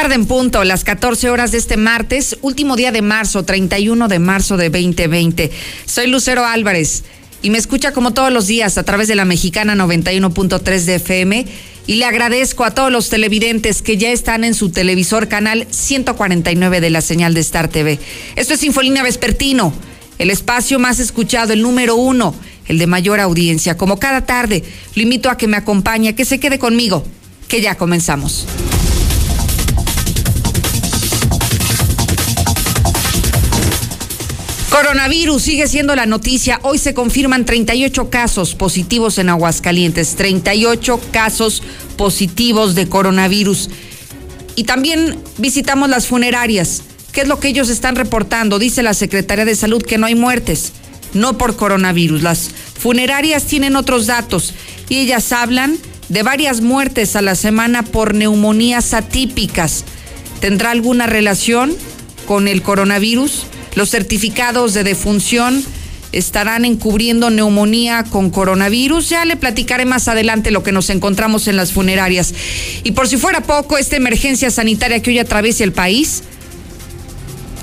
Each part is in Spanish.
tarde en punto, las 14 horas de este martes, último día de marzo, 31 de marzo de 2020. Soy Lucero Álvarez y me escucha como todos los días a través de la mexicana 91.3 de FM y le agradezco a todos los televidentes que ya están en su televisor canal 149 de la señal de Star TV. Esto es Infolínea Vespertino, el espacio más escuchado, el número uno, el de mayor audiencia. Como cada tarde, lo invito a que me acompañe, que se quede conmigo, que ya comenzamos. Coronavirus sigue siendo la noticia. Hoy se confirman 38 casos positivos en Aguascalientes, 38 casos positivos de coronavirus. Y también visitamos las funerarias. ¿Qué es lo que ellos están reportando? Dice la Secretaría de Salud que no hay muertes, no por coronavirus. Las funerarias tienen otros datos y ellas hablan de varias muertes a la semana por neumonías atípicas. ¿Tendrá alguna relación con el coronavirus? Los certificados de defunción estarán encubriendo neumonía con coronavirus. Ya le platicaré más adelante lo que nos encontramos en las funerarias. Y por si fuera poco, esta emergencia sanitaria que hoy atraviesa el país,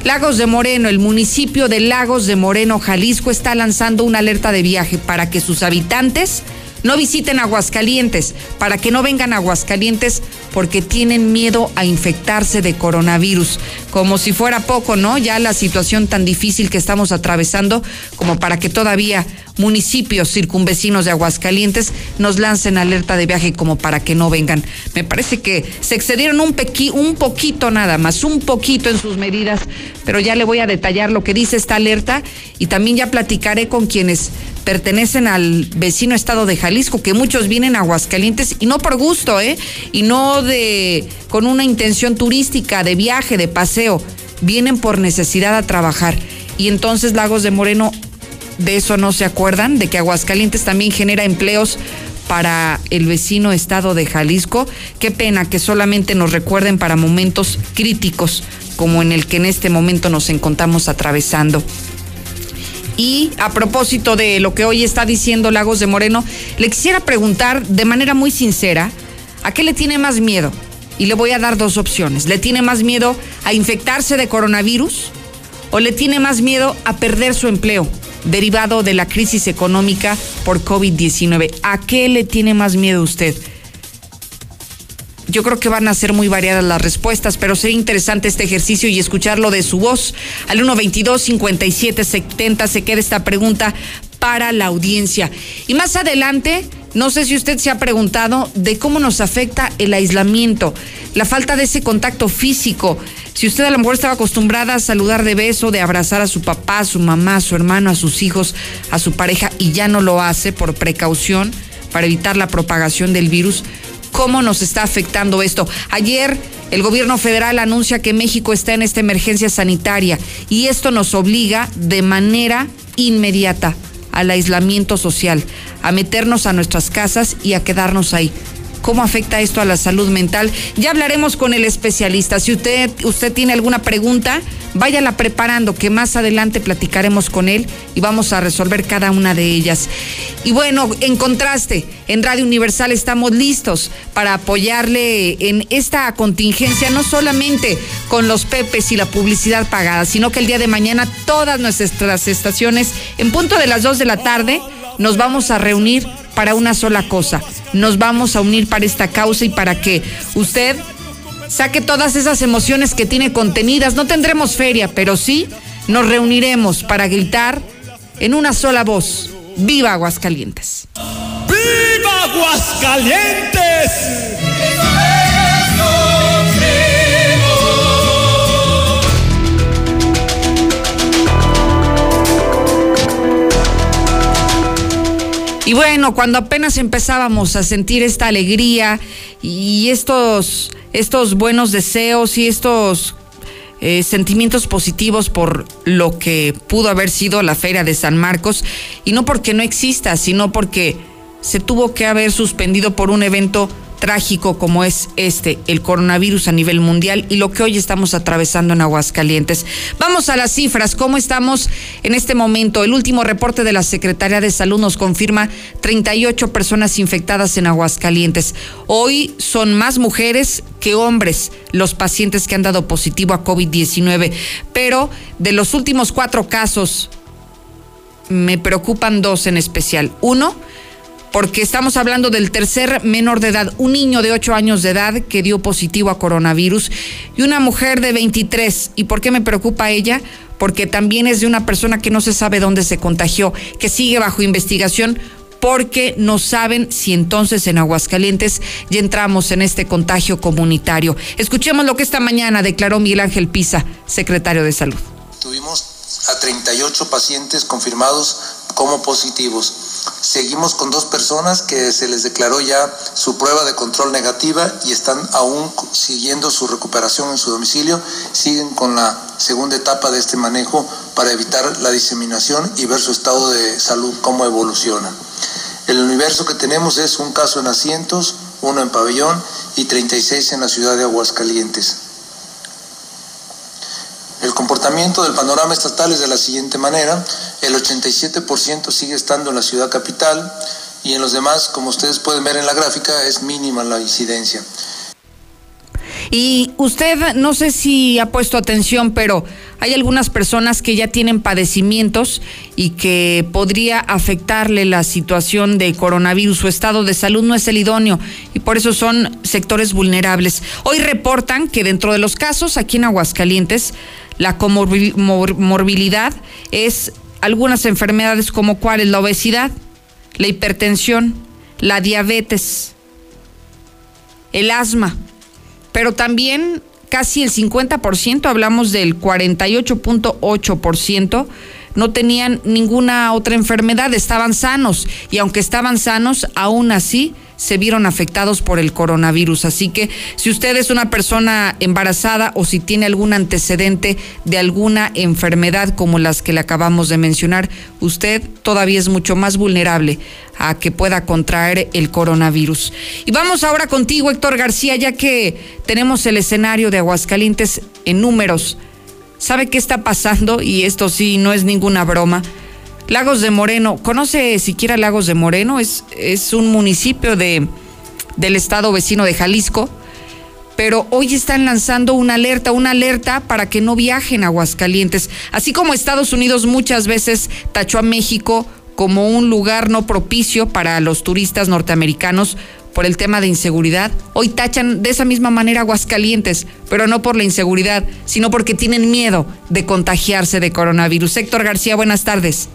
Lagos de Moreno, el municipio de Lagos de Moreno, Jalisco, está lanzando una alerta de viaje para que sus habitantes no visiten Aguascalientes, para que no vengan a Aguascalientes porque tienen miedo a infectarse de coronavirus. Como si fuera poco, ¿no? Ya la situación tan difícil que estamos atravesando como para que todavía municipios circunvecinos de Aguascalientes nos lancen alerta de viaje como para que no vengan. Me parece que se excedieron un, un poquito nada más, un poquito en sus medidas, pero ya le voy a detallar lo que dice esta alerta y también ya platicaré con quienes pertenecen al vecino estado de Jalisco, que muchos vienen a Aguascalientes y no por gusto, ¿eh? Y no de con una intención turística, de viaje, de paseo, vienen por necesidad a trabajar. Y entonces Lagos de Moreno de eso no se acuerdan, de que Aguascalientes también genera empleos para el vecino estado de Jalisco. Qué pena que solamente nos recuerden para momentos críticos como en el que en este momento nos encontramos atravesando. Y a propósito de lo que hoy está diciendo Lagos de Moreno, le quisiera preguntar de manera muy sincera, ¿a qué le tiene más miedo? Y le voy a dar dos opciones. ¿Le tiene más miedo a infectarse de coronavirus o le tiene más miedo a perder su empleo derivado de la crisis económica por COVID-19? ¿A qué le tiene más miedo usted? Yo creo que van a ser muy variadas las respuestas, pero sería interesante este ejercicio y escucharlo de su voz. Al 122-5770 se queda esta pregunta para la audiencia. Y más adelante, no sé si usted se ha preguntado de cómo nos afecta el aislamiento, la falta de ese contacto físico. Si usted a lo mejor estaba acostumbrada a saludar de beso, de abrazar a su papá, a su mamá, a su hermano, a sus hijos, a su pareja y ya no lo hace por precaución para evitar la propagación del virus, cómo nos está afectando esto. Ayer el gobierno federal anuncia que México está en esta emergencia sanitaria y esto nos obliga de manera inmediata al aislamiento social, a meternos a nuestras casas y a quedarnos ahí. ¿Cómo afecta esto a la salud mental? Ya hablaremos con el especialista. Si usted, usted tiene alguna pregunta, váyala preparando, que más adelante platicaremos con él y vamos a resolver cada una de ellas. Y bueno, en contraste, en Radio Universal estamos listos para apoyarle en esta contingencia, no solamente con los pepes y la publicidad pagada, sino que el día de mañana todas nuestras estaciones, en punto de las dos de la tarde, nos vamos a reunir para una sola cosa. Nos vamos a unir para esta causa y para que usted saque todas esas emociones que tiene contenidas. No tendremos feria, pero sí nos reuniremos para gritar en una sola voz. ¡Viva Aguascalientes! ¡Viva Aguascalientes! Y bueno, cuando apenas empezábamos a sentir esta alegría y estos, estos buenos deseos y estos eh, sentimientos positivos por lo que pudo haber sido la Feria de San Marcos, y no porque no exista, sino porque se tuvo que haber suspendido por un evento trágico como es este, el coronavirus a nivel mundial y lo que hoy estamos atravesando en Aguascalientes. Vamos a las cifras, ¿cómo estamos en este momento? El último reporte de la Secretaría de Salud nos confirma 38 personas infectadas en Aguascalientes. Hoy son más mujeres que hombres los pacientes que han dado positivo a COVID-19, pero de los últimos cuatro casos me preocupan dos en especial. Uno, porque estamos hablando del tercer menor de edad, un niño de 8 años de edad que dio positivo a coronavirus y una mujer de 23. ¿Y por qué me preocupa ella? Porque también es de una persona que no se sabe dónde se contagió, que sigue bajo investigación porque no saben si entonces en Aguascalientes ya entramos en este contagio comunitario. Escuchemos lo que esta mañana declaró Miguel Ángel Pisa, secretario de Salud. Tuvimos a 38 pacientes confirmados como positivos Seguimos con dos personas que se les declaró ya su prueba de control negativa y están aún siguiendo su recuperación en su domicilio. Siguen con la segunda etapa de este manejo para evitar la diseminación y ver su estado de salud, cómo evoluciona. El universo que tenemos es un caso en asientos, uno en pabellón y 36 en la ciudad de Aguascalientes. El comportamiento del panorama estatal es de la siguiente manera. El 87% sigue estando en la ciudad capital y en los demás, como ustedes pueden ver en la gráfica, es mínima la incidencia. Y usted, no sé si ha puesto atención, pero hay algunas personas que ya tienen padecimientos y que podría afectarle la situación de coronavirus. Su estado de salud no es el idóneo y por eso son sectores vulnerables. Hoy reportan que dentro de los casos aquí en Aguascalientes, la comorbilidad es algunas enfermedades como cuáles, la obesidad, la hipertensión, la diabetes, el asma, pero también casi el 50%, hablamos del 48.8%, no tenían ninguna otra enfermedad, estaban sanos y aunque estaban sanos, aún así se vieron afectados por el coronavirus. Así que si usted es una persona embarazada o si tiene algún antecedente de alguna enfermedad como las que le acabamos de mencionar, usted todavía es mucho más vulnerable a que pueda contraer el coronavirus. Y vamos ahora contigo, Héctor García, ya que tenemos el escenario de Aguascalientes en números. ¿Sabe qué está pasando? Y esto sí, no es ninguna broma. Lagos de Moreno, ¿conoce siquiera Lagos de Moreno? Es, es un municipio de, del estado vecino de Jalisco, pero hoy están lanzando una alerta, una alerta para que no viajen a Aguascalientes. Así como Estados Unidos muchas veces tachó a México como un lugar no propicio para los turistas norteamericanos por el tema de inseguridad, hoy tachan de esa misma manera Aguascalientes, pero no por la inseguridad, sino porque tienen miedo de contagiarse de coronavirus. Héctor García, buenas tardes.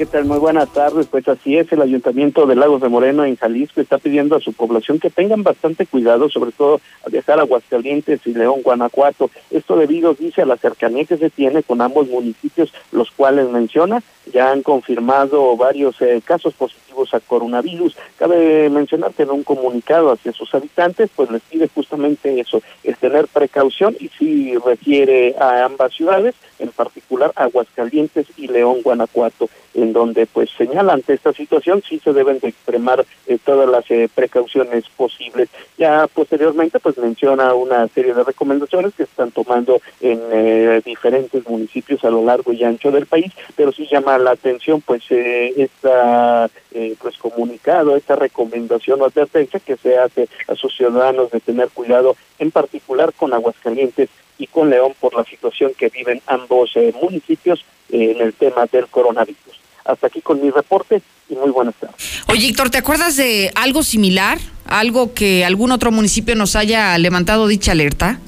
¿Qué tal? Muy buenas tardes. Pues así es, el Ayuntamiento de Lagos de Moreno en Jalisco está pidiendo a su población que tengan bastante cuidado, sobre todo al viajar a Aguascalientes y León, Guanajuato. Esto debido, dice, a la cercanía que se tiene con ambos municipios, los cuales menciona. Ya han confirmado varios eh, casos positivos a coronavirus. Cabe mencionar que en un comunicado hacia sus habitantes, pues les pide justamente eso, el tener precaución y si refiere a ambas ciudades, en particular Aguascalientes y León, Guanajuato, en donde pues señala ante esta situación sí se deben de extremar eh, todas las eh, precauciones posibles. Ya posteriormente pues menciona una serie de recomendaciones que están tomando en eh, diferentes municipios a lo largo y ancho del país, pero sí llama la atención pues esta pues comunicado, esta recomendación o advertencia que se hace a sus ciudadanos de tener cuidado en particular con Aguascalientes y con León por la situación que viven ambos eh, municipios eh, en el tema del coronavirus. Hasta aquí con mi reporte y muy buenas tardes. Oye, Héctor, ¿te acuerdas de algo similar? ¿Algo que algún otro municipio nos haya levantado dicha alerta?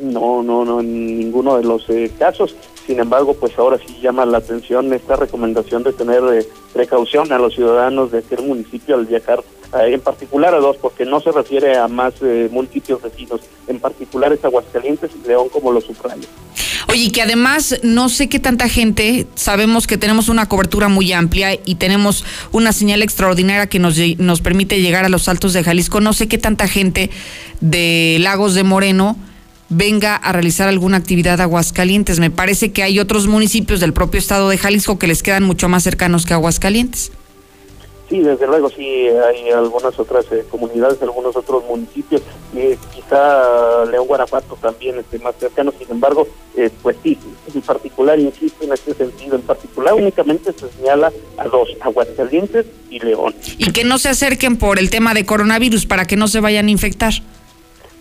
No, no, no, en ninguno de los eh, casos. Sin embargo, pues ahora sí llama la atención esta recomendación de tener precaución a los ciudadanos de aquel municipio al viajar eh, en particular a dos, porque no se refiere a más eh, municipios vecinos, en particular es Aguascalientes y León como lo subrayo. Oye, que además no sé qué tanta gente, sabemos que tenemos una cobertura muy amplia y tenemos una señal extraordinaria que nos, nos permite llegar a los altos de Jalisco, no sé qué tanta gente de Lagos de Moreno venga a realizar alguna actividad a Aguascalientes. Me parece que hay otros municipios del propio estado de Jalisco que les quedan mucho más cercanos que Aguascalientes. Sí, desde luego, sí, hay algunas otras eh, comunidades, algunos otros municipios, eh, quizá León, Guanajuato también esté más cercano, sin embargo, eh, pues sí, en particular, insisto en este sentido, en particular únicamente se señala a dos, Aguascalientes y León. Y que no se acerquen por el tema de coronavirus para que no se vayan a infectar.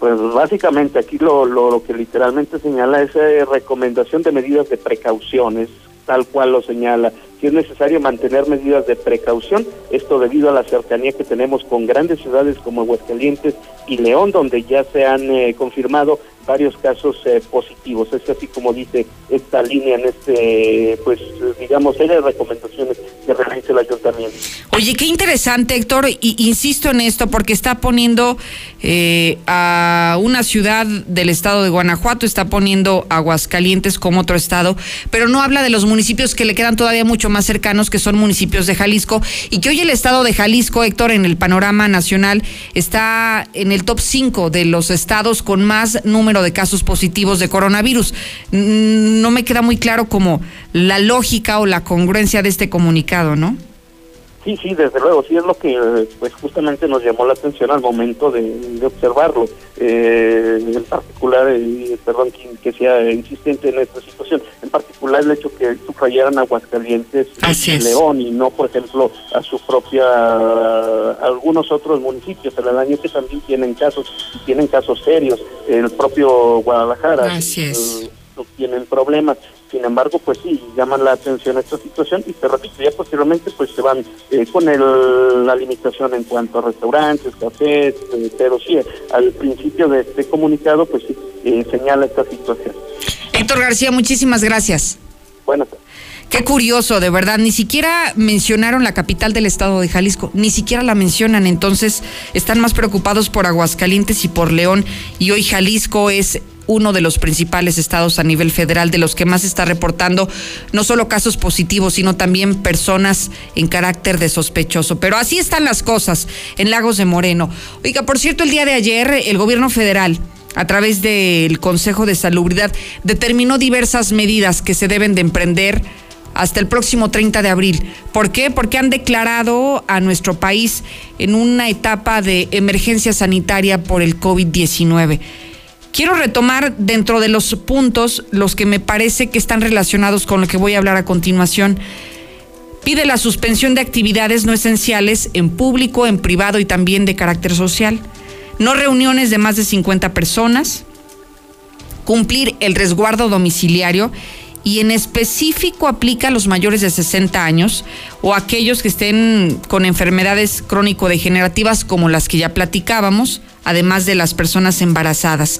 Pues básicamente aquí lo, lo, lo que literalmente señala es eh, recomendación de medidas de precauciones, tal cual lo señala es necesario mantener medidas de precaución, esto debido a la cercanía que tenemos con grandes ciudades como Aguascalientes y León, donde ya se han eh, confirmado varios casos eh, positivos. Es así como dice esta línea en este, pues digamos, hay recomendaciones que realiza el ayuntamiento. Oye, qué interesante, Héctor, y insisto en esto porque está poniendo eh, a una ciudad del estado de Guanajuato, está poniendo Aguascalientes como otro estado, pero no habla de los municipios que le quedan todavía mucho más cercanos, que son municipios de Jalisco, y que hoy el estado de Jalisco, Héctor, en el panorama nacional, está en el top 5 de los estados con más número de casos positivos de coronavirus. No me queda muy claro como la lógica o la congruencia de este comunicado, ¿no? Sí, sí, desde luego, sí es lo que pues justamente nos llamó la atención al momento de, observarlo. Eh, en particular, eh, perdón que, sea insistente en esta situación, en particular el hecho que subrayaran Aguascalientes y León y no, por ejemplo, a su propia, algunos otros municipios el año que también tienen casos, tienen casos serios, el propio Guadalajara. Eh, tienen problemas. Sin embargo, pues sí, llaman la atención esta situación y se repito, ya posteriormente pues se van eh, con el, la limitación en cuanto a restaurantes, cafés, eh, pero sí, al principio de este comunicado pues sí, eh, señala esta situación. Héctor García, muchísimas gracias. Buenas Qué curioso, de verdad. Ni siquiera mencionaron la capital del estado de Jalisco, ni siquiera la mencionan. Entonces están más preocupados por Aguascalientes y por León. Y hoy Jalisco es uno de los principales estados a nivel federal, de los que más está reportando no solo casos positivos, sino también personas en carácter de sospechoso. Pero así están las cosas en Lagos de Moreno. Oiga, por cierto, el día de ayer el gobierno federal a través del Consejo de Salubridad determinó diversas medidas que se deben de emprender hasta el próximo 30 de abril. ¿Por qué? Porque han declarado a nuestro país en una etapa de emergencia sanitaria por el COVID-19. Quiero retomar dentro de los puntos los que me parece que están relacionados con lo que voy a hablar a continuación. Pide la suspensión de actividades no esenciales en público, en privado y también de carácter social. No reuniones de más de 50 personas. Cumplir el resguardo domiciliario y en específico aplica a los mayores de 60 años o aquellos que estén con enfermedades crónico-degenerativas como las que ya platicábamos, además de las personas embarazadas.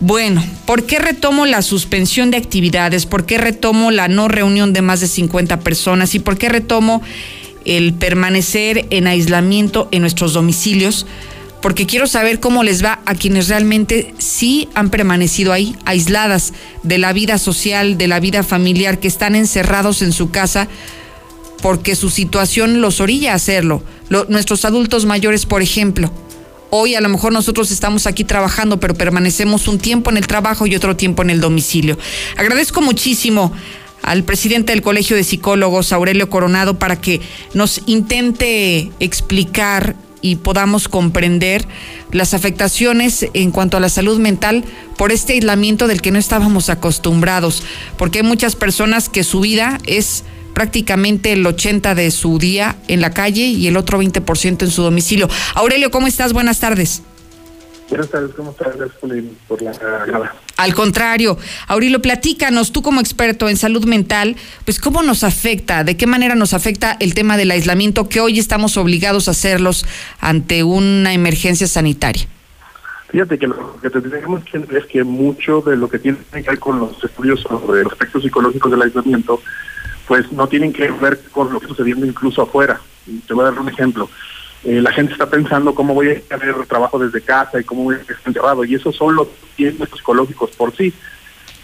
Bueno, ¿por qué retomo la suspensión de actividades? ¿Por qué retomo la no reunión de más de 50 personas? ¿Y por qué retomo el permanecer en aislamiento en nuestros domicilios? Porque quiero saber cómo les va a quienes realmente sí han permanecido ahí, aisladas de la vida social, de la vida familiar, que están encerrados en su casa porque su situación los orilla a hacerlo. nuestros adultos mayores, por ejemplo. Hoy a lo mejor nosotros estamos aquí trabajando, pero permanecemos un tiempo en el trabajo y otro tiempo en el domicilio. Agradezco muchísimo al presidente del Colegio de Psicólogos, Aurelio Coronado, para que nos intente explicar y podamos comprender las afectaciones en cuanto a la salud mental por este aislamiento del que no estábamos acostumbrados, porque hay muchas personas que su vida es prácticamente el 80 de su día en la calle y el otro 20% en su domicilio. Aurelio, ¿cómo estás? Buenas tardes. Buenas tardes, ¿cómo estás? Gracias por la. Al contrario, Aurelio, platícanos, tú como experto en salud mental, pues cómo nos afecta, de qué manera nos afecta el tema del aislamiento que hoy estamos obligados a hacerlos ante una emergencia sanitaria. Fíjate que lo que tenemos que es que mucho de lo que tiene que ver con los estudios sobre los aspectos psicológicos del aislamiento, pues no tienen que ver con lo que está sucediendo incluso afuera. Te voy a dar un ejemplo. Eh, la gente está pensando cómo voy a hacer trabajo desde casa y cómo voy a estar encerrado. Y esos son los tiempos psicológicos por sí.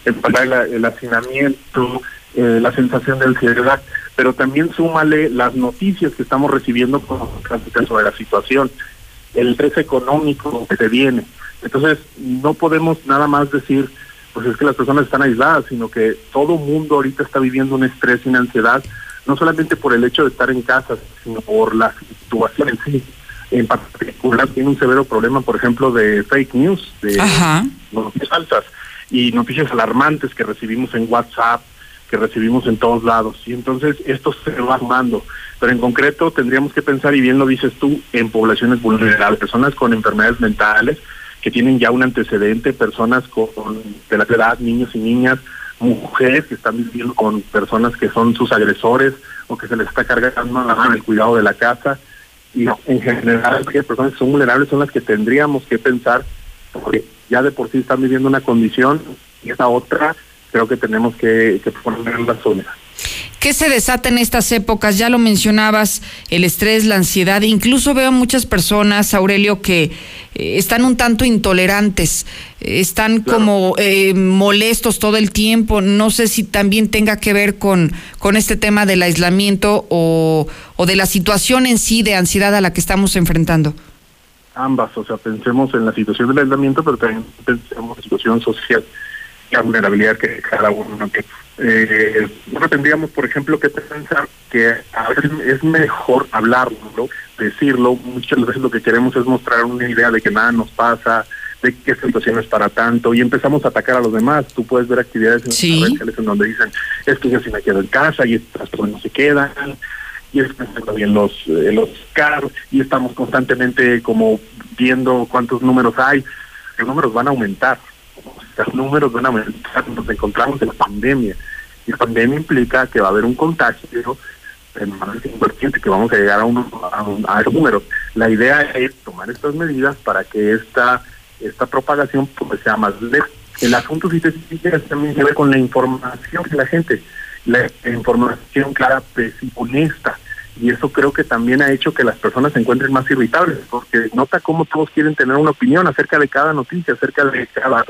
El, el hacinamiento, eh, la sensación de ansiedad, pero también súmale las noticias que estamos recibiendo sobre la situación, el estrés económico que se viene. Entonces, no podemos nada más decir, pues es que las personas están aisladas, sino que todo mundo ahorita está viviendo un estrés y una ansiedad no solamente por el hecho de estar en casa, sino por la situación en sí. En particular tiene un severo problema, por ejemplo, de fake news, de noticias falsas y noticias alarmantes que recibimos en WhatsApp, que recibimos en todos lados. Y entonces esto se va sumando. Pero en concreto tendríamos que pensar, y bien lo dices tú, en poblaciones vulnerables, personas con enfermedades mentales, que tienen ya un antecedente, personas con, de la edad, niños y niñas, mujeres que están viviendo con personas que son sus agresores o que se les está cargando la mano el cuidado de la casa. Y en general, las personas que son vulnerables son las que tendríamos que pensar, porque ya de por sí están viviendo una condición y esa otra creo que tenemos que, que poner en la zona. ¿Qué se desata en estas épocas? Ya lo mencionabas, el estrés, la ansiedad. Incluso veo muchas personas, Aurelio, que eh, están un tanto intolerantes, están como eh, molestos todo el tiempo. No sé si también tenga que ver con, con este tema del aislamiento o, o de la situación en sí de ansiedad a la que estamos enfrentando. Ambas, o sea, pensemos en la situación del aislamiento, pero también pensemos en la situación social la vulnerabilidad que cada uno que eh, tendríamos por ejemplo que pensar que a veces es mejor hablarlo decirlo muchas veces lo que queremos es mostrar una idea de que nada nos pasa de que esta situación es para tanto y empezamos a atacar a los demás. Tú puedes ver actividades en redes sociales en donde dicen es que yo sí me quedo en casa y estas personas no se quedan y es en los en los carros y estamos constantemente como viendo cuántos números hay los números van a aumentar los números van a aumentar, nos encontramos en la pandemia. Y la pandemia implica que va a haber un contagio en más del 5%, que vamos a llegar a, un, a esos números. La idea es tomar estas medidas para que esta esta propagación pues, sea más lejos. El asunto, si te fijas, también se ve con la información de la gente, la información clara, precisa, honesta. Y eso creo que también ha hecho que las personas se encuentren más irritables, porque nota cómo todos quieren tener una opinión acerca de cada noticia, acerca de cada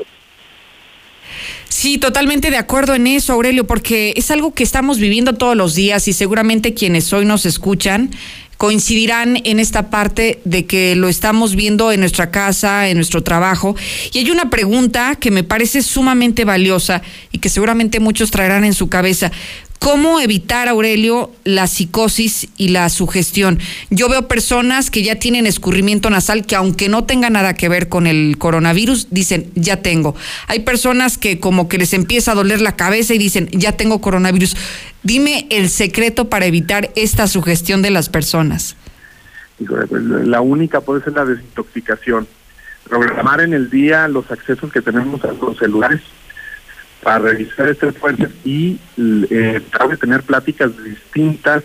Sí, totalmente de acuerdo en eso, Aurelio, porque es algo que estamos viviendo todos los días y seguramente quienes hoy nos escuchan coincidirán en esta parte de que lo estamos viendo en nuestra casa, en nuestro trabajo. Y hay una pregunta que me parece sumamente valiosa y que seguramente muchos traerán en su cabeza. ¿Cómo evitar, Aurelio, la psicosis y la sugestión? Yo veo personas que ya tienen escurrimiento nasal que aunque no tenga nada que ver con el coronavirus, dicen, ya tengo. Hay personas que como que les empieza a doler la cabeza y dicen, ya tengo coronavirus. Dime el secreto para evitar esta sugestión de las personas. Pues, la única puede ser la desintoxicación. Programar en el día los accesos que tenemos a los celulares para revisar estas fuentes y eh, tener pláticas distintas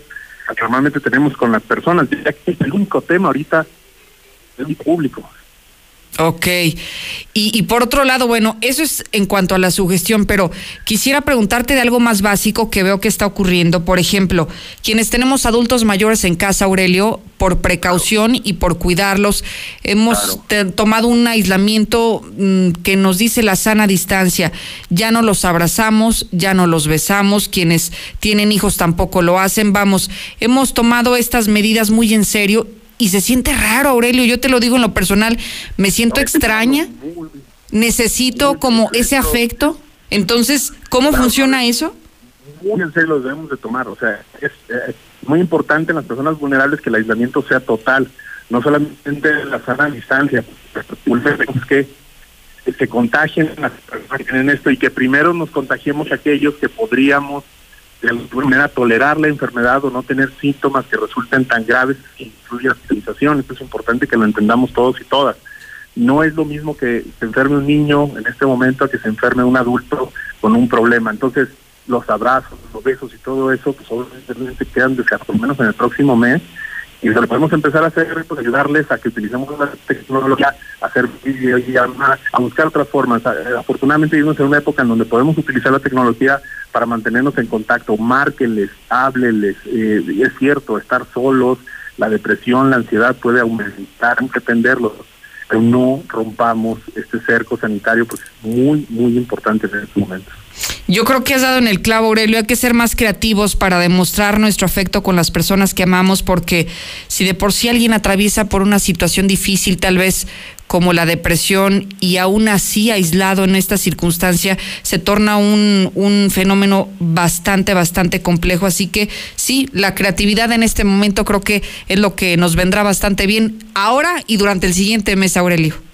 que normalmente tenemos con las personas, ya que es el único tema ahorita es el público. Ok. Y, y, por otro lado, bueno, eso es en cuanto a la sugestión, pero quisiera preguntarte de algo más básico que veo que está ocurriendo. Por ejemplo, quienes tenemos adultos mayores en casa, Aurelio, por precaución y por cuidarlos, hemos tomado un aislamiento mm, que nos dice la sana distancia. Ya no los abrazamos, ya no los besamos, quienes tienen hijos tampoco lo hacen. Vamos, hemos tomado estas medidas muy en serio y se siente raro, Aurelio, yo te lo digo en lo personal, me siento extraña, necesito como ese afecto. Entonces, ¿cómo funciona eso? Muy en serio lo debemos de tomar, o sea, es, muy importante en las personas vulnerables que el aislamiento sea total, no solamente la sana distancia, es que se contagien las personas que tienen esto y que primero nos contagiemos aquellos que podríamos de alguna manera tolerar la enfermedad o no tener síntomas que resulten tan graves que incluyen hospitalización. Esto es importante que lo entendamos todos y todas. No es lo mismo que se enferme un niño en este momento a que se enferme un adulto con un problema. Entonces, los abrazos, los besos y todo eso, pues obviamente quedan descartados, por menos en el próximo mes, y lo podemos empezar a hacer es pues, ayudarles a que utilicemos la tecnología, a hacer videollamadas, a buscar otras formas. Afortunadamente vivimos en una época en donde podemos utilizar la tecnología para mantenernos en contacto. Márquenles, háblenles. Eh, es cierto, estar solos, la depresión, la ansiedad puede aumentar, hay que atenderlos, pero no rompamos este cerco sanitario porque es muy, muy importante en estos momentos. Yo creo que has dado en el clavo, Aurelio. Hay que ser más creativos para demostrar nuestro afecto con las personas que amamos, porque si de por sí alguien atraviesa por una situación difícil, tal vez como la depresión, y aún así aislado en esta circunstancia, se torna un, un fenómeno bastante, bastante complejo. Así que sí, la creatividad en este momento creo que es lo que nos vendrá bastante bien ahora y durante el siguiente mes, Aurelio.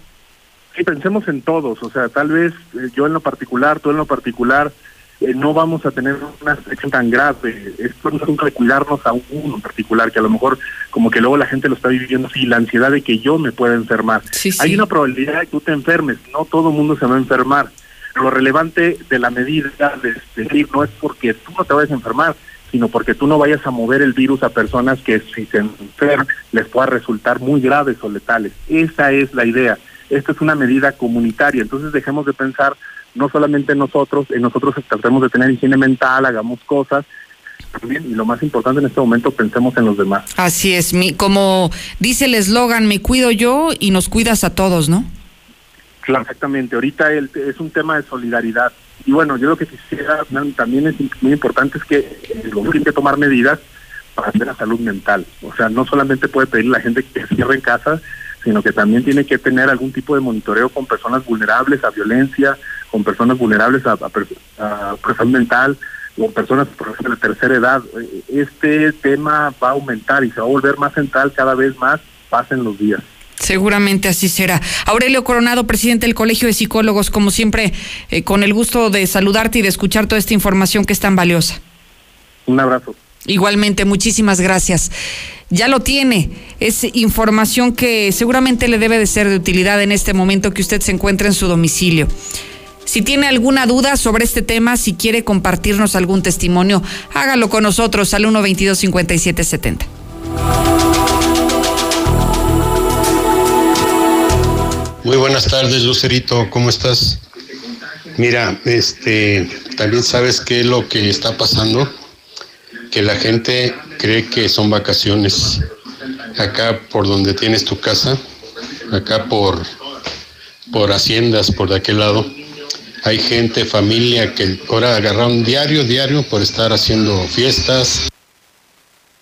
Sí, pensemos en todos, o sea, tal vez eh, yo en lo particular, tú en lo particular, eh, no vamos a tener una situación tan grave. Esto es un cuidarnos a uno en particular, que a lo mejor como que luego la gente lo está viviendo así, la ansiedad de que yo me pueda enfermar. Hay una probabilidad de que tú te enfermes, no todo el mundo se va a enfermar. Lo relevante de la medida de decir no es porque tú no te vayas a enfermar, sino porque tú no vayas a mover el virus a personas que si se enferman les pueda resultar muy graves o letales. Esa es la idea esta es una medida comunitaria, entonces dejemos de pensar no solamente en nosotros, en nosotros tratemos de tener higiene mental, hagamos cosas, también, y lo más importante en este momento, pensemos en los demás. Así es, mi, como dice el eslogan, me cuido yo y nos cuidas a todos, ¿no? Claro, exactamente, ahorita el, es un tema de solidaridad. Y bueno, yo lo que quisiera también es muy importante es que el gobierno tiene que tomar medidas para la salud mental. O sea, no solamente puede pedir a la gente que se cierre en casa, sino que también tiene que tener algún tipo de monitoreo con personas vulnerables a violencia, con personas vulnerables a, a, mental, o personas por ejemplo de tercera edad. Este tema va a aumentar y se va a volver más central cada vez más, pasen los días. Seguramente así será. Aurelio Coronado, presidente del Colegio de Psicólogos, como siempre, eh, con el gusto de saludarte y de escuchar toda esta información que es tan valiosa. Un abrazo. Igualmente, muchísimas gracias. Ya lo tiene, es información que seguramente le debe de ser de utilidad en este momento que usted se encuentra en su domicilio. Si tiene alguna duda sobre este tema, si quiere compartirnos algún testimonio, hágalo con nosotros al 122-5770. Muy buenas tardes, Lucerito, ¿cómo estás? Mira, este, también sabes qué es lo que está pasando que la gente cree que son vacaciones. Acá por donde tienes tu casa, acá por, por haciendas, por de aquel lado, hay gente, familia que ahora agarraron diario, diario por estar haciendo fiestas.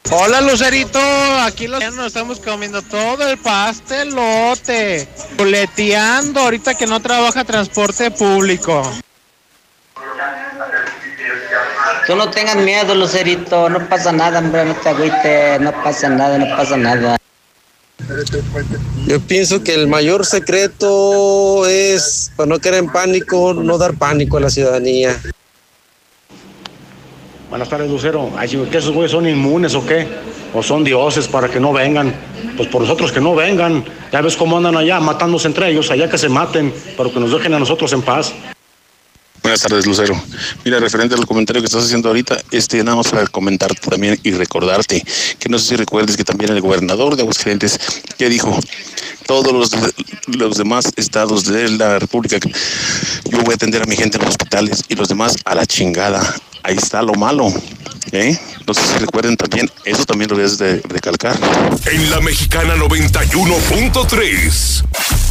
Hola Lucerito, aquí los nos estamos comiendo todo el pastelote, boleteando ahorita que no trabaja transporte público. Tú no tengas miedo, Lucerito, no pasa nada, hombre, no te agüites, no pasa nada, no pasa nada. Yo pienso que el mayor secreto es, para no quedar en pánico, no dar pánico a la ciudadanía. Buenas tardes, Lucero. Ay, ¿qué esos güeyes son inmunes o qué? ¿O son dioses para que no vengan? Pues por nosotros que no vengan. Ya ves cómo andan allá matándose entre ellos, allá que se maten, pero que nos dejen a nosotros en paz. Buenas tardes, Lucero. Mira, referente al comentario que estás haciendo ahorita, este nada más para comentarte también y recordarte que no sé si recuerdes que también el gobernador de Aguascalientes que dijo todos los, los demás estados de la República, yo voy a atender a mi gente en los hospitales y los demás a la chingada. Ahí está lo malo. ¿eh? No sé si recuerden también, eso también lo debes de recalcar. En la mexicana 91.3,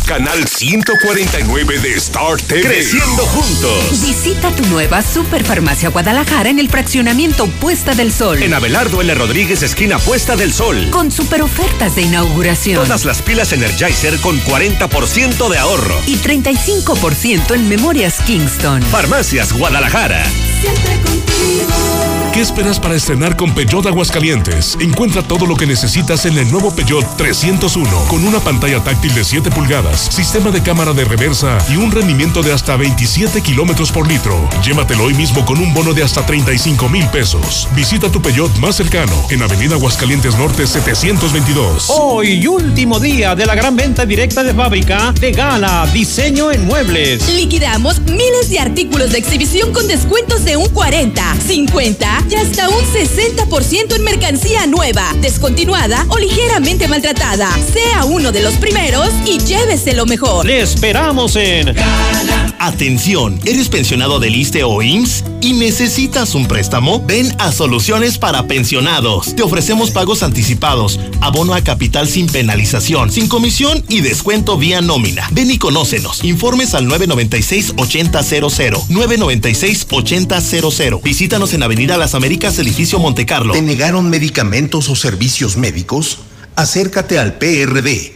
canal 149 de Star TV. Creciendo juntos. Visita tu nueva Superfarmacia Guadalajara en el fraccionamiento Puesta del Sol. En Abelardo L. Rodríguez, esquina Puesta del Sol. Con super ofertas de inauguración. Todas las pilas Energizer con 40% de ahorro. Y 35% en Memorias Kingston. Farmacias Guadalajara. Siempre contigo. ¿Qué esperas para estrenar con Peugeot Aguascalientes? Encuentra todo lo que necesitas en el nuevo Peugeot 301 con una pantalla táctil de 7 pulgadas, sistema de cámara de reversa y un rendimiento de hasta 27 kilómetros por litro. Llévatelo hoy mismo con un bono de hasta 35 mil pesos. Visita tu Peugeot más cercano en Avenida Aguascalientes Norte 722. Hoy, último día de la gran venta directa de fábrica de Gala Diseño en Muebles. Liquidamos miles de artículos de exhibición con descuentos de un 40, 50 y hasta un 60% en mercancía nueva, descontinuada o ligeramente maltratada. Sea uno de los primeros y llévese lo mejor. Le esperamos en Atención, ¿eres pensionado del ISTE o IMSS y necesitas un préstamo? Ven a Soluciones para Pensionados. Te ofrecemos pagos anticipados, abono a capital sin penalización, sin comisión y descuento vía nómina. Ven y conócenos. Informes al 996-8000. 996-8000. Visítanos en Avenida Las Américas, edificio Montecarlo. ¿Te negaron medicamentos o servicios médicos? Acércate al PRD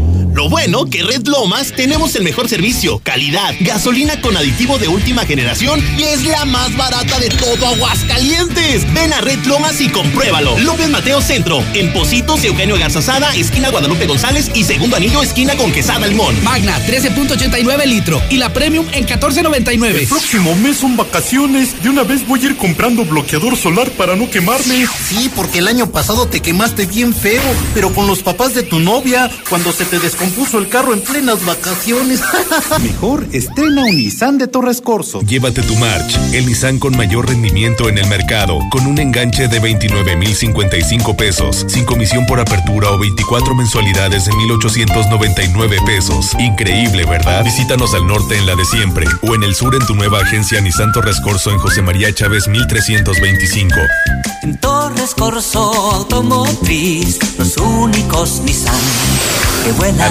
Lo bueno que Red Lomas tenemos el mejor servicio, calidad, gasolina con aditivo de última generación y es la más barata de todo Aguascalientes. Ven a Red Lomas y compruébalo. López Mateo Centro, en Positos, Eugenio Garzazada, esquina Guadalupe González y segundo anillo, esquina con Quesada Limón. Magna, 13.89 litro y la Premium en 14.99. El próximo mes son vacaciones. De una vez voy a ir comprando bloqueador solar para no quemarme. Sí, porque el año pasado te quemaste bien feo, pero con los papás de tu novia, cuando se te descompuso el carro en plenas vacaciones. Mejor estrena un Nissan de Torres Corso. Llévate tu March, el Nissan con mayor rendimiento en el mercado, con un enganche de 29,055 pesos, sin comisión por apertura o 24 mensualidades de 1,899 pesos. Increíble, ¿verdad? Visítanos al norte en la de siempre o en el sur en tu nueva agencia Nissan Torres Corso en José María Chávez 1325. En Torres Corso Automotriz, los únicos Nissan que vuelan.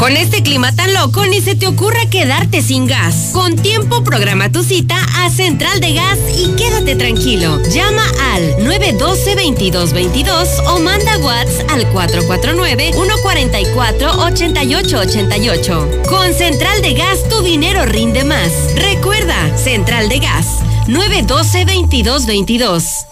Con este clima tan loco, ni se te ocurra quedarte sin gas. Con tiempo, programa tu cita a Central de Gas y quédate tranquilo. Llama al 912-2222 o manda WhatsApp al 449-144-8888. Con Central de Gas, tu dinero rinde más. Recuerda, Central de Gas, 912-2222.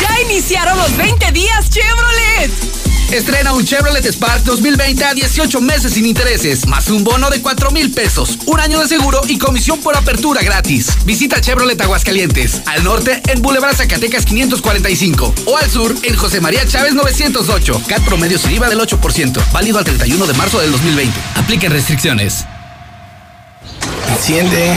¡Ya iniciaron los 20 días Chevrolet! Estrena un Chevrolet Spark 2020 a 18 meses sin intereses, más un bono de 4 mil pesos, un año de seguro y comisión por apertura gratis. Visita Chevrolet Aguascalientes, al norte en Boulevard Zacatecas 545 o al sur en José María Chávez 908. CAT promedio sin del 8%, válido al 31 de marzo del 2020. Apliquen restricciones. Enciende.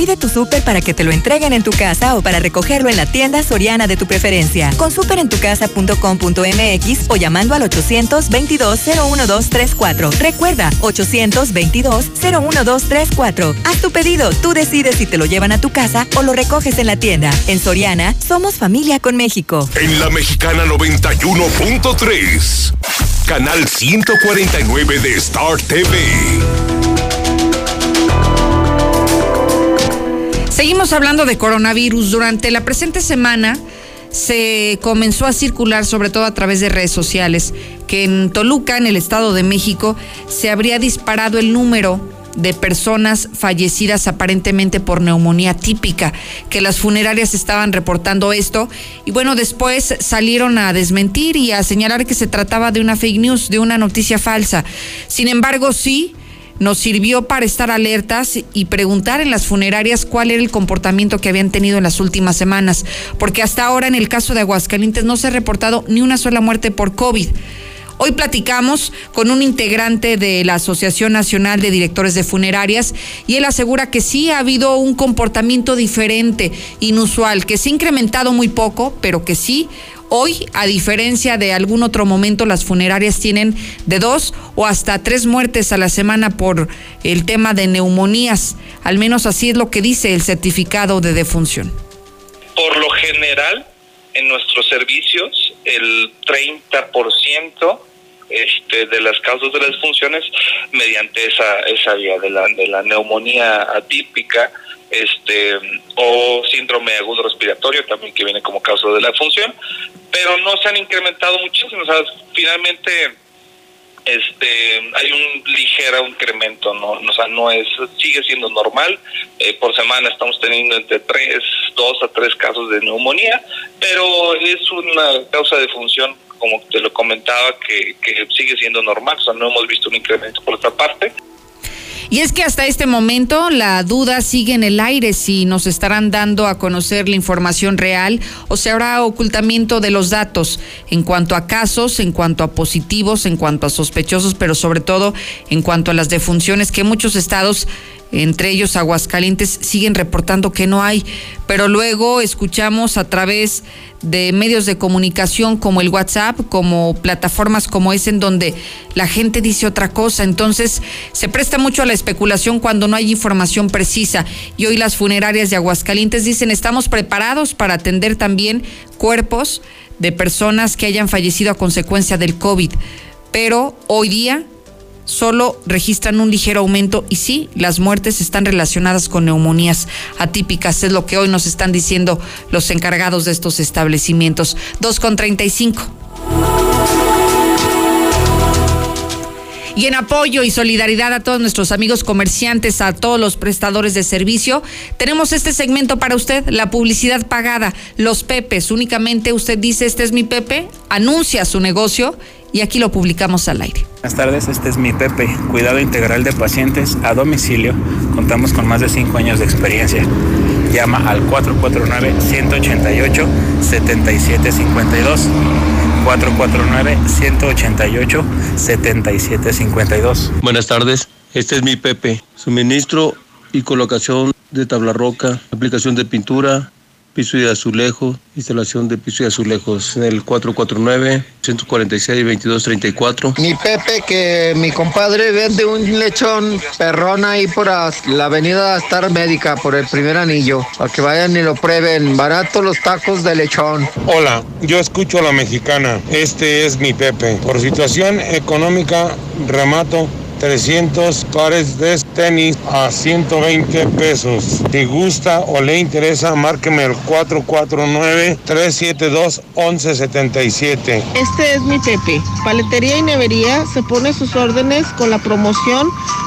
Pide tu súper para que te lo entreguen en tu casa o para recogerlo en la tienda soriana de tu preferencia. Con superentucasa.com.mx o llamando al 822-01234. Recuerda, 822-01234. Haz tu pedido, tú decides si te lo llevan a tu casa o lo recoges en la tienda. En Soriana, somos familia con México. En la Mexicana 91.3, canal 149 de Star TV. Seguimos hablando de coronavirus. Durante la presente semana se comenzó a circular, sobre todo a través de redes sociales, que en Toluca, en el Estado de México, se habría disparado el número de personas fallecidas aparentemente por neumonía típica, que las funerarias estaban reportando esto y bueno, después salieron a desmentir y a señalar que se trataba de una fake news, de una noticia falsa. Sin embargo, sí, nos sirvió para estar alertas y preguntar en las funerarias cuál era el comportamiento que habían tenido en las últimas semanas, porque hasta ahora en el caso de Aguascalientes no se ha reportado ni una sola muerte por COVID. Hoy platicamos con un integrante de la Asociación Nacional de Directores de Funerarias y él asegura que sí ha habido un comportamiento diferente, inusual, que se ha incrementado muy poco, pero que sí Hoy, a diferencia de algún otro momento, las funerarias tienen de dos o hasta tres muertes a la semana por el tema de neumonías. Al menos así es lo que dice el certificado de defunción. Por lo general, en nuestros servicios, el 30% este, de las causas de las funciones mediante esa, esa vía de la, de la neumonía atípica este o síndrome agudo respiratorio también que viene como causa de la función pero no se han incrementado muchísimo o sea, finalmente este hay un ligero incremento no o sea no es sigue siendo normal. Eh, por semana estamos teniendo entre tres dos a tres casos de neumonía pero es una causa de función como te lo comentaba que, que sigue siendo normal. O sea no hemos visto un incremento por otra parte y es que hasta este momento la duda sigue en el aire si nos estarán dando a conocer la información real o se habrá ocultamiento de los datos en cuanto a casos, en cuanto a positivos, en cuanto a sospechosos, pero sobre todo en cuanto a las defunciones que muchos estados entre ellos Aguascalientes, siguen reportando que no hay, pero luego escuchamos a través de medios de comunicación como el WhatsApp, como plataformas como es en donde la gente dice otra cosa, entonces se presta mucho a la especulación cuando no hay información precisa y hoy las funerarias de Aguascalientes dicen estamos preparados para atender también cuerpos de personas que hayan fallecido a consecuencia del COVID, pero hoy día solo registran un ligero aumento y sí, las muertes están relacionadas con neumonías atípicas, es lo que hoy nos están diciendo los encargados de estos establecimientos. 2 con 35. Y en apoyo y solidaridad a todos nuestros amigos comerciantes, a todos los prestadores de servicio, tenemos este segmento para usted, la publicidad pagada, los Pepes. Únicamente usted dice, este es mi Pepe, anuncia su negocio y aquí lo publicamos al aire. Buenas tardes, este es mi Pepe, cuidado integral de pacientes a domicilio. Contamos con más de cinco años de experiencia. Llama al 449-188-7752. 449-188-7752. Buenas tardes, este es mi Pepe. Suministro y colocación de tabla roca, aplicación de pintura, piso y azulejo, instalación de piso y azulejos en el 449-146-2234. Mi Pepe, que mi compadre vende un lechón perrón ahí por la avenida Star Médica, por el primer anillo, para que vayan y lo prueben. Barato los tacos de lechón. Hola, yo escucho a la mexicana. Este es mi Pepe. Por situación económica, remato 300 pares de tenis a 120 pesos. Si gusta o le interesa, márqueme el 449-372-1177. Este es mi Pepe. Paletería y nevería se pone sus órdenes con la promoción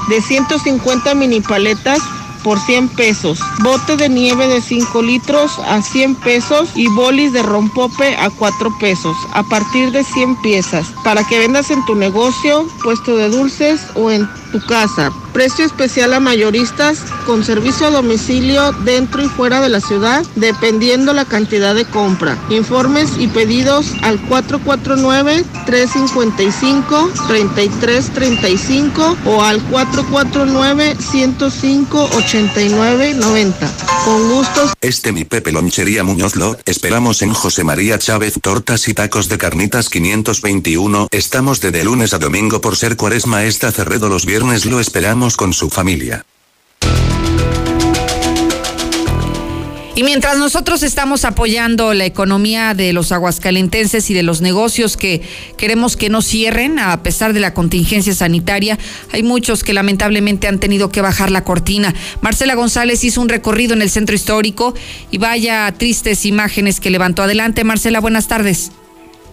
de 150 mini paletas por 100 pesos, bote de nieve de 5 litros a 100 pesos y bolis de rompope a 4 pesos a partir de 100 piezas para que vendas en tu negocio, puesto de dulces o en tu casa. Precio especial a mayoristas con servicio a domicilio dentro y fuera de la ciudad, dependiendo la cantidad de compra. Informes y pedidos al 449-355-3335 o al 449-105-8990. Con gustos. Este mi Pepe Lonchería Muñoz Lo, esperamos en José María Chávez Tortas y Tacos de Carnitas 521. Estamos de, de lunes a domingo por ser cuaresma esta Cerredo los viernes lo esperamos con su familia. Y mientras nosotros estamos apoyando la economía de los aguascalentenses y de los negocios que queremos que no cierren a pesar de la contingencia sanitaria, hay muchos que lamentablemente han tenido que bajar la cortina. Marcela González hizo un recorrido en el centro histórico y vaya tristes imágenes que levantó. Adelante, Marcela, buenas tardes.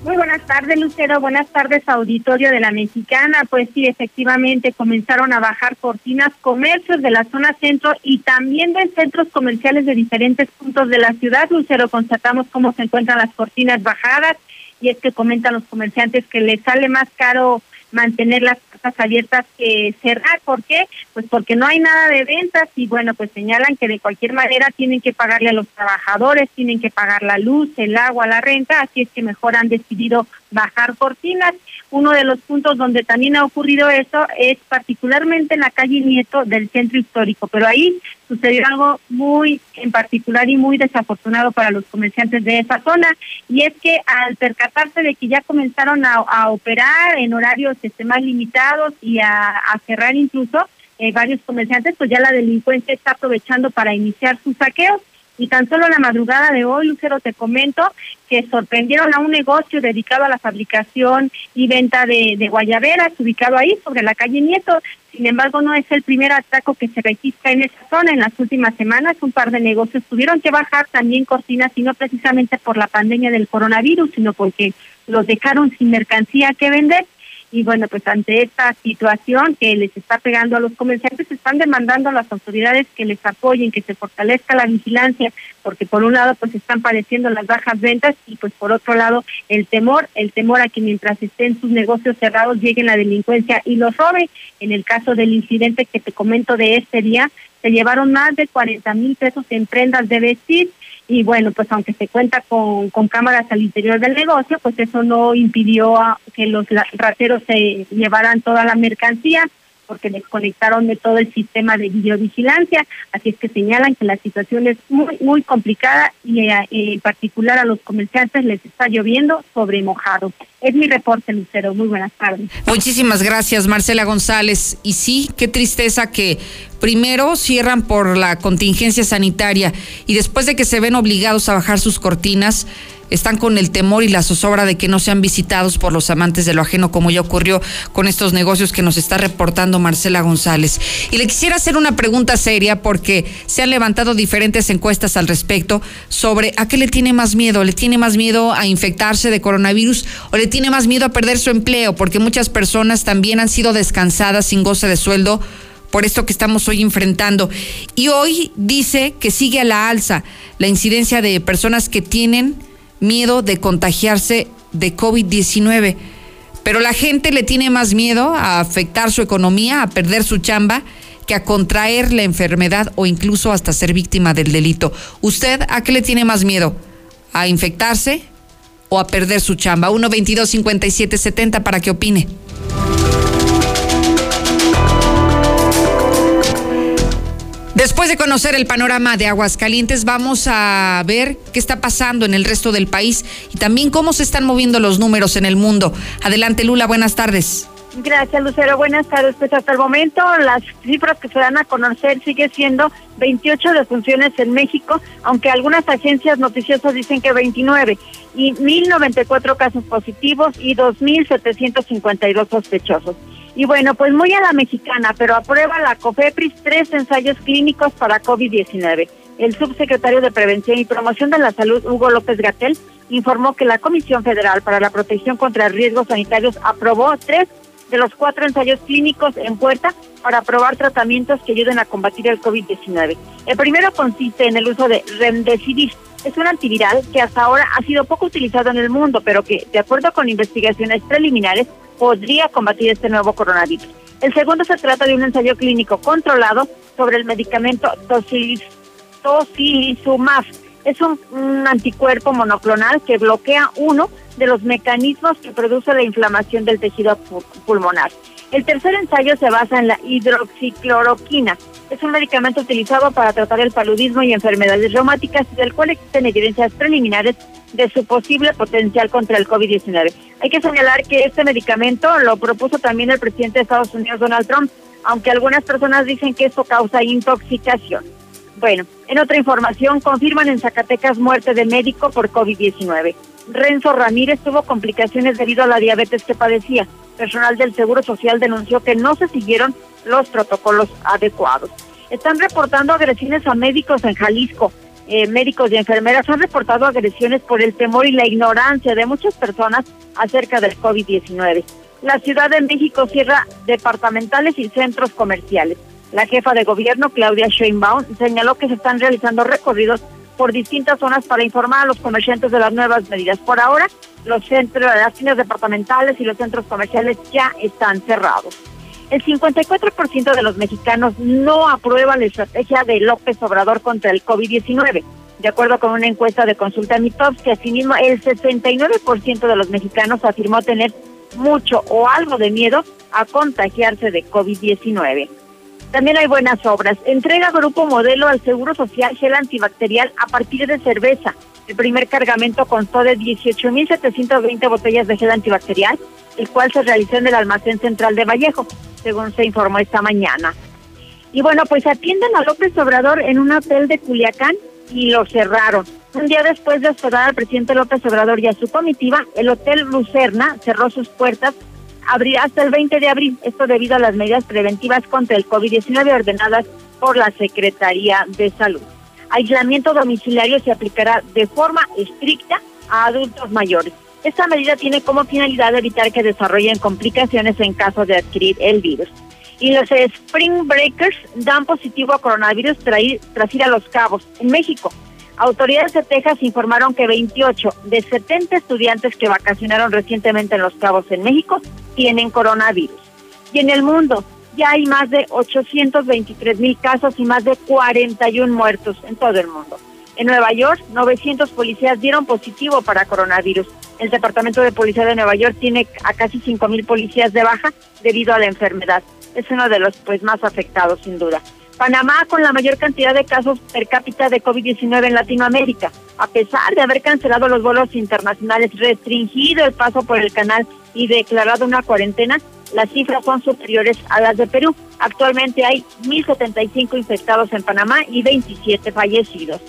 Muy buenas tardes, Lucero. Buenas tardes, auditorio de la Mexicana. Pues sí, efectivamente comenzaron a bajar cortinas, comercios de la zona centro y también de centros comerciales de diferentes puntos de la ciudad. Lucero, constatamos cómo se encuentran las cortinas bajadas y es que comentan los comerciantes que les sale más caro mantener las puertas abiertas que cerrar. ¿Por qué? Pues porque no hay nada de ventas y bueno, pues señalan que de cualquier manera tienen que pagarle a los trabajadores, tienen que pagar la luz, el agua, la renta, así es que mejor han decidido bajar cortinas. Uno de los puntos donde también ha ocurrido eso es particularmente en la calle Nieto del centro histórico, pero ahí sucedió algo muy en particular y muy desafortunado para los comerciantes de esa zona, y es que al percatarse de que ya comenzaron a, operar en horarios este, más limitados y a, cerrar incluso, eh, varios comerciantes, pues ya la delincuencia está aprovechando para iniciar sus saqueos y tan solo la madrugada de hoy, Lucero, te comento que sorprendieron a un negocio dedicado a la fabricación y venta de, de guayaberas, ubicado ahí sobre la calle Nieto. Sin embargo, no es el primer ataco que se registra en esa zona. En las últimas semanas, un par de negocios tuvieron que bajar también cortinas, y no precisamente por la pandemia del coronavirus, sino porque los dejaron sin mercancía que vender y bueno, pues ante esta situación que les está pegando a los comerciantes, están demandando a las autoridades que les apoyen, que se fortalezca la vigilancia, porque por un lado pues están padeciendo las bajas ventas y pues por otro lado el temor, el temor a que mientras estén sus negocios cerrados lleguen la delincuencia y los robe. En el caso del incidente que te comento de este día, se llevaron más de 40 mil pesos en prendas de vestir y bueno, pues aunque se cuenta con, con cámaras al interior del negocio, pues eso no impidió a que los rateros se llevaran toda la mercancía porque desconectaron de todo el sistema de videovigilancia, así es que señalan que la situación es muy, muy complicada y eh, en particular a los comerciantes les está lloviendo sobre mojado. Es mi reporte, Lucero. Muy buenas tardes. Muchísimas gracias, Marcela González. Y sí, qué tristeza que primero cierran por la contingencia sanitaria y después de que se ven obligados a bajar sus cortinas, están con el temor y la zozobra de que no sean visitados por los amantes de lo ajeno, como ya ocurrió con estos negocios que nos está reportando Marcela González. Y le quisiera hacer una pregunta seria porque se han levantado diferentes encuestas al respecto sobre a qué le tiene más miedo. ¿Le tiene más miedo a infectarse de coronavirus o le tiene más miedo a perder su empleo? Porque muchas personas también han sido descansadas sin goce de sueldo por esto que estamos hoy enfrentando. Y hoy dice que sigue a la alza la incidencia de personas que tienen miedo de contagiarse de COVID-19. Pero la gente le tiene más miedo a afectar su economía, a perder su chamba, que a contraer la enfermedad o incluso hasta ser víctima del delito. ¿Usted a qué le tiene más miedo? ¿A infectarse o a perder su chamba? 1 22 57 70 para que opine. Después de conocer el panorama de Aguascalientes, vamos a ver qué está pasando en el resto del país y también cómo se están moviendo los números en el mundo. Adelante, Lula, buenas tardes. Gracias, Lucero. Buenas tardes. Pues hasta el momento las cifras que se dan a conocer sigue siendo 28 defunciones en México, aunque algunas agencias noticiosas dicen que 29, y 1.094 casos positivos y 2.752 sospechosos. Y bueno, pues muy a la mexicana, pero aprueba la COFEPRIS tres ensayos clínicos para COVID-19. El subsecretario de Prevención y Promoción de la Salud, Hugo López Gatel, informó que la Comisión Federal para la Protección contra Riesgos Sanitarios aprobó tres de los cuatro ensayos clínicos en puerta para probar tratamientos que ayuden a combatir el COVID-19. El primero consiste en el uso de Remdesivir. Es un antiviral que hasta ahora ha sido poco utilizado en el mundo, pero que, de acuerdo con investigaciones preliminares, podría combatir este nuevo coronavirus. El segundo se trata de un ensayo clínico controlado sobre el medicamento tocilizumab. Es un, un, anticuerpo monoclonal que bloquea uno de los mecanismos que produce la inflamación del tejido pulmonar. El tercer ensayo se basa en la hidroxicloroquina. Es un medicamento utilizado para tratar el paludismo y enfermedades reumáticas del cual existen evidencias preliminares de su posible potencial contra el COVID-19. Hay que señalar que este medicamento lo propuso también el presidente de Estados Unidos, Donald Trump, aunque algunas personas dicen que esto causa intoxicación. Bueno, en otra información, confirman en Zacatecas muerte de médico por COVID-19. Renzo Ramírez tuvo complicaciones debido a la diabetes que padecía personal del Seguro Social denunció que no se siguieron los protocolos adecuados. Están reportando agresiones a médicos en Jalisco. Eh, médicos y enfermeras han reportado agresiones por el temor y la ignorancia de muchas personas acerca del COVID-19. La Ciudad de México cierra departamentales y centros comerciales. La jefa de gobierno, Claudia Sheinbaum, señaló que se están realizando recorridos por distintas zonas para informar a los comerciantes de las nuevas medidas. Por ahora, los centros, las tiendas departamentales y los centros comerciales ya están cerrados. El 54% de los mexicanos no aprueba la estrategia de López Obrador contra el COVID-19. De acuerdo con una encuesta de consulta que asimismo el 69% de los mexicanos afirmó tener mucho o algo de miedo a contagiarse de COVID-19. También hay buenas obras. Entrega Grupo Modelo al Seguro Social gel antibacterial a partir de cerveza. El primer cargamento constó de 18.720 botellas de gel antibacterial, el cual se realizó en el almacén central de Vallejo, según se informó esta mañana. Y bueno, pues atienden a López Obrador en un hotel de Culiacán y lo cerraron. Un día después de hospedar al presidente López Obrador y a su comitiva, el Hotel Lucerna cerró sus puertas abrirá hasta el 20 de abril, esto debido a las medidas preventivas contra el COVID-19 ordenadas por la Secretaría de Salud. Aislamiento domiciliario se aplicará de forma estricta a adultos mayores. Esta medida tiene como finalidad evitar que desarrollen complicaciones en caso de adquirir el virus. Y los Spring Breakers dan positivo a coronavirus tras ir a Los Cabos, en México. Autoridades de Texas informaron que 28 de 70 estudiantes que vacacionaron recientemente en Los Cabos, en México, tienen coronavirus. Y en el mundo ya hay más de 823 mil casos y más de 41 muertos en todo el mundo. En Nueva York, 900 policías dieron positivo para coronavirus. El Departamento de Policía de Nueva York tiene a casi 5 mil policías de baja debido a la enfermedad. Es uno de los pues más afectados, sin duda. Panamá con la mayor cantidad de casos per cápita de COVID-19 en Latinoamérica. A pesar de haber cancelado los vuelos internacionales, restringido el paso por el canal y declarado una cuarentena, las cifras son superiores a las de Perú. Actualmente hay 1.075 infectados en Panamá y 27 fallecidos.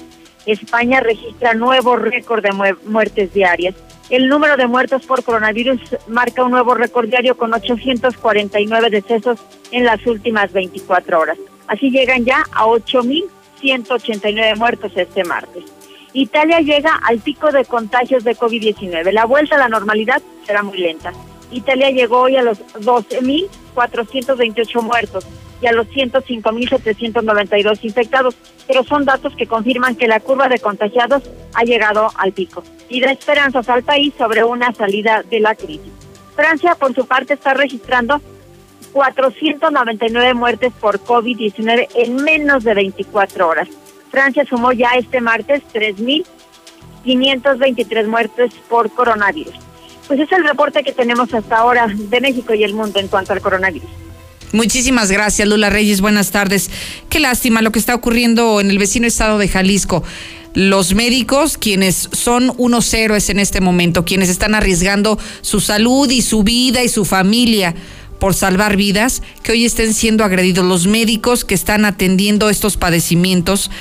España registra nuevo récord de muertes diarias. El número de muertos por coronavirus marca un nuevo récord diario con 849 decesos en las últimas 24 horas. Así llegan ya a 8.189 muertos este martes. Italia llega al pico de contagios de COVID-19. La vuelta a la normalidad será muy lenta. Italia llegó hoy a los 12.428 muertos y a los 105.792 infectados, pero son datos que confirman que la curva de contagiados ha llegado al pico y da esperanzas al país sobre una salida de la crisis. Francia, por su parte, está registrando 499 muertes por COVID-19 en menos de 24 horas. Francia sumó ya este martes 3.523 muertes por coronavirus. Pues es el reporte que tenemos hasta ahora de México y el mundo en cuanto al coronavirus. Muchísimas gracias, Lula Reyes. Buenas tardes. Qué lástima lo que está ocurriendo en el vecino estado de Jalisco. Los médicos, quienes son unos héroes en este momento, quienes están arriesgando su salud y su vida y su familia por salvar vidas, que hoy estén siendo agredidos. Los médicos que están atendiendo estos padecimientos,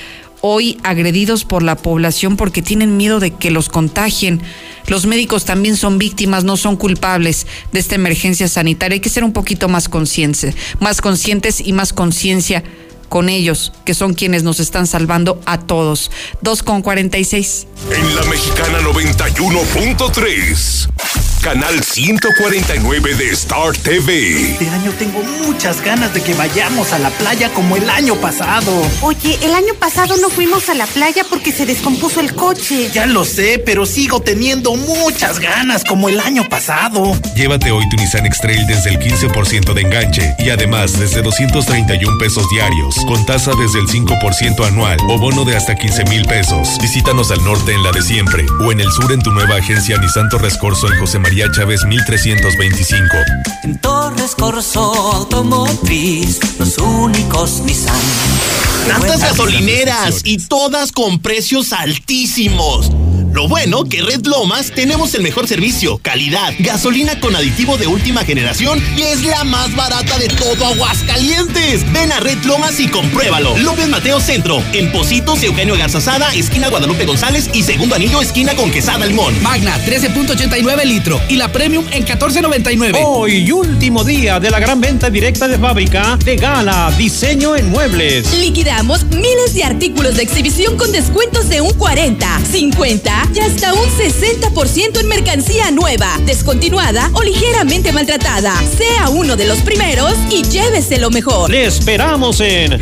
hoy agredidos por la población porque tienen miedo de que los contagien. Los médicos también son víctimas, no son culpables de esta emergencia sanitaria. Hay que ser un poquito más conscientes, más conscientes y más conciencia con ellos, que son quienes nos están salvando a todos. 2 con 46. En la mexicana 91.3. Canal 149 de Star TV. Este año tengo muchas ganas de que vayamos a la playa como el año pasado. Oye, el año pasado no fuimos a la playa porque se descompuso el coche. Ya lo sé, pero sigo teniendo muchas ganas como el año pasado. Llévate hoy tu Nissan X-Trail desde el 15% de enganche y además desde 231 pesos diarios, con tasa desde el 5% anual o bono de hasta 15 mil pesos. Visítanos al norte en la de siempre o en el sur en tu nueva agencia Nissan Torres Corso en José María Chávez 1325. En Torres Corso Automotriz, los únicos Nissan. Tantas gasolineras y todas con precios altísimos. Lo bueno que Red Lomas tenemos el mejor servicio, calidad, gasolina con aditivo de última generación y es la más barata de todo Aguascalientes. Ven a Red Lomas y compruébalo. López Mateo Centro, en Positos, Eugenio Garzazada, esquina Guadalupe González y segundo anillo, esquina con Quesada Limón. Magna, 13.89 litro y la Premium en 14.99. Hoy, último día de la gran venta directa de fábrica de Gala, diseño en muebles. Miles de artículos de exhibición con descuentos de un 40, 50 y hasta un 60% en mercancía nueva, descontinuada o ligeramente maltratada. Sea uno de los primeros y llévese lo mejor. Le esperamos en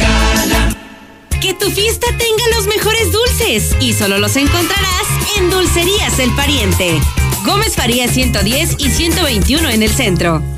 Que tu fiesta tenga los mejores dulces y solo los encontrarás en Dulcerías El Pariente. Gómez Faría 110 y 121 en el centro.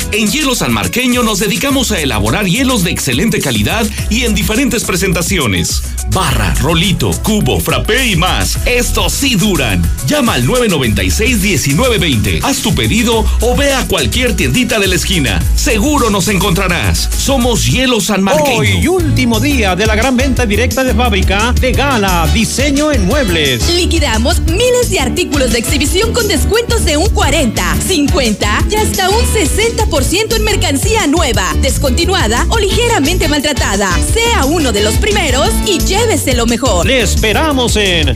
En Hielo San Marqueño nos dedicamos a elaborar hielos de excelente calidad y en diferentes presentaciones. Barra, rolito, cubo, frappé y más. Estos sí duran. Llama al 996-1920. Haz tu pedido o ve a cualquier tiendita de la esquina. Seguro nos encontrarás. Somos Hielo San Marqueño. Hoy, último día de la gran venta directa de fábrica de Gala, diseño en muebles. Liquidamos miles de artículos de exhibición con descuentos de un 40, 50 y hasta un 60% en mercancía nueva, descontinuada o ligeramente maltratada. Sea uno de los primeros y llévese lo mejor. Le esperamos en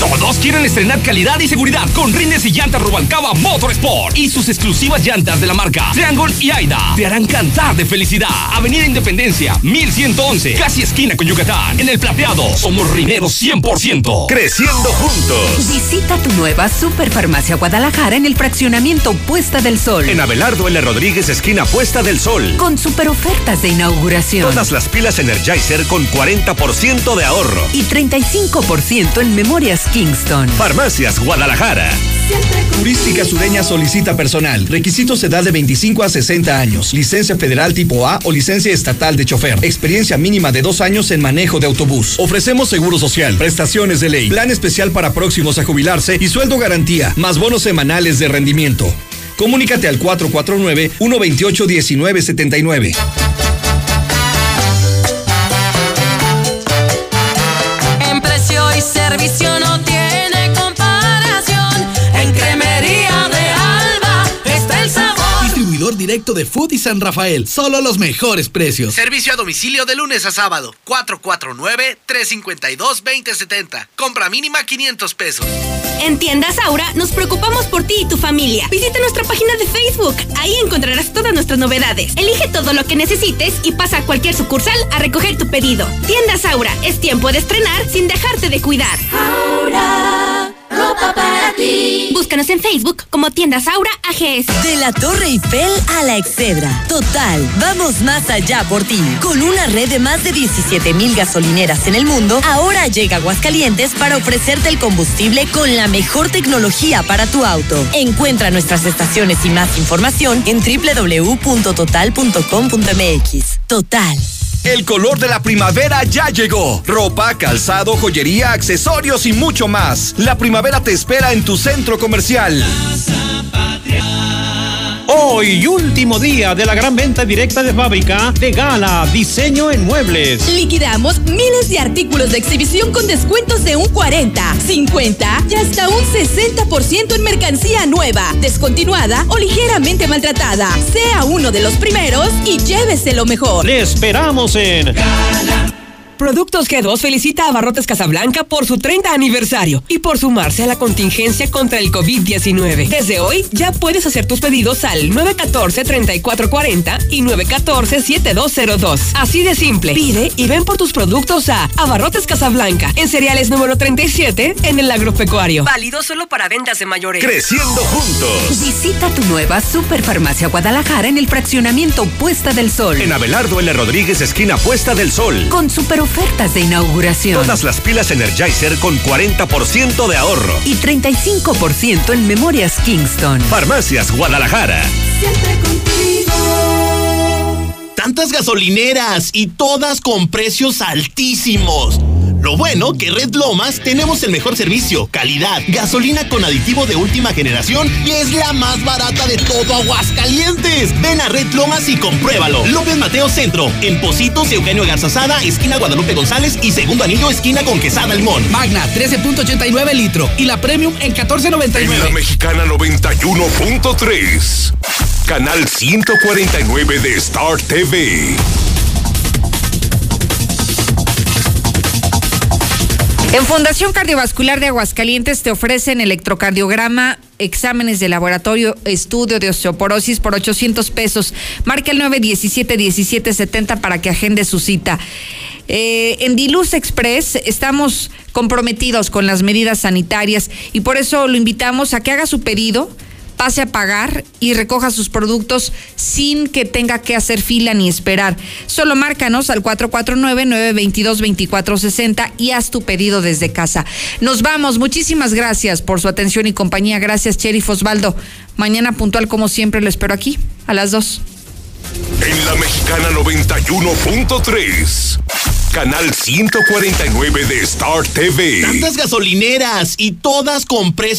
Todos quieren estrenar calidad y seguridad con rines y llantas Rubalcaba Motorsport y sus exclusivas llantas de la marca Triangle y Aida te harán cantar de felicidad. Avenida Independencia, 1111, casi esquina con Yucatán. En el plateado, somos rineros 100%. Creciendo juntos. Visita tu nueva Superfarmacia Guadalajara en el fraccionamiento Puesta del Sol. En Abelardo L. Rodríguez, esquina Puesta del Sol. Con super ofertas de inauguración. Todas las pilas Energizer con 40% de ahorro. Y 35% en memorias Kingston. Farmacias Guadalajara. Turística Sureña solicita personal. Requisitos edad de 25 a 60 años. Licencia federal tipo A o licencia estatal de chofer. Experiencia mínima de dos años en manejo de autobús. Ofrecemos seguro social, prestaciones de ley, plan especial para próximos a jubilarse y sueldo garantía, más bonos semanales de rendimiento. Comunícate al 449-128-1979. En precio y servicio directo de Food y San Rafael. Solo los mejores precios. Servicio a domicilio de lunes a sábado. 449-352-2070. Compra mínima 500 pesos. En Tiendas Aura nos preocupamos por ti y tu familia. Visita nuestra página de Facebook. Ahí encontrarás todas nuestras novedades. Elige todo lo que necesites y pasa a cualquier sucursal a recoger tu pedido. Tiendas Aura, es tiempo de estrenar sin dejarte de cuidar. Aura, ropa para ti. Búscanos en Facebook como Tiendas Aura AGS. De la Torre Eiffel a la Excedra. Total, vamos más allá por ti. Con una red de más de 17 mil gasolineras en el mundo, ahora llega Aguascalientes para ofrecerte el combustible con la mejor tecnología para tu auto. Encuentra nuestras estaciones y más información en www.total.com.mx. Total. El color de la primavera ya llegó. Ropa, calzado, joyería, accesorios y mucho más. La primavera te espera en tu centro comercial. Hoy, último día de la gran venta directa de fábrica de Gala Diseño en Muebles. Liquidamos miles de artículos de exhibición con descuentos de un 40, 50 y hasta un 60% en mercancía nueva, descontinuada o ligeramente maltratada. Sea uno de los primeros y llévese lo mejor. Le esperamos en Productos G2 felicita a Barrotes Casablanca por su 30 aniversario y por sumarse a la contingencia contra el COVID-19. Desde hoy ya puedes hacer tus pedidos al 914-3440 y 914-7202. Así de simple. Pide y ven por tus productos a Abarrotes Casablanca en cereales número 37 en el agropecuario. Válido solo para ventas de mayores. Creciendo juntos. Visita tu nueva Superfarmacia Guadalajara en el fraccionamiento Puesta del Sol. En Abelardo L. Rodríguez, esquina Puesta del Sol. Con super ofertas de inauguración. Todas las pilas Energizer con 40% de ahorro. Y 35% en memorias Kingston. Farmacias Guadalajara. Siempre contigo. Tantas gasolineras y todas con precios altísimos. Lo bueno que Red Lomas tenemos el mejor servicio, calidad, gasolina con aditivo de última generación y es la más barata de todo Aguascalientes. Ven a Red Lomas y compruébalo. López Mateo Centro, en Positos, Eugenio Garzazada, esquina Guadalupe González y segundo anillo, esquina con Quesada Limón. Magna, 13.89 litro y la Premium en 14.99. En la Mexicana 91.3. Canal 149 de Star TV. En Fundación Cardiovascular de Aguascalientes te ofrecen electrocardiograma, exámenes de laboratorio, estudio de osteoporosis por 800 pesos. Marca el 917-1770 para que agende su cita. Eh, en Diluz Express estamos comprometidos con las medidas sanitarias y por eso lo invitamos a que haga su pedido pase a pagar y recoja sus productos sin que tenga que hacer fila ni esperar. Solo márcanos al 449-922-2460 y haz tu pedido desde casa. Nos vamos. Muchísimas gracias por su atención y compañía. Gracias, Cherif Osvaldo. Mañana puntual como siempre lo espero aquí a las 2. En la Mexicana 91.3. Canal 149 de Star TV. Tantas gasolineras y todas con precios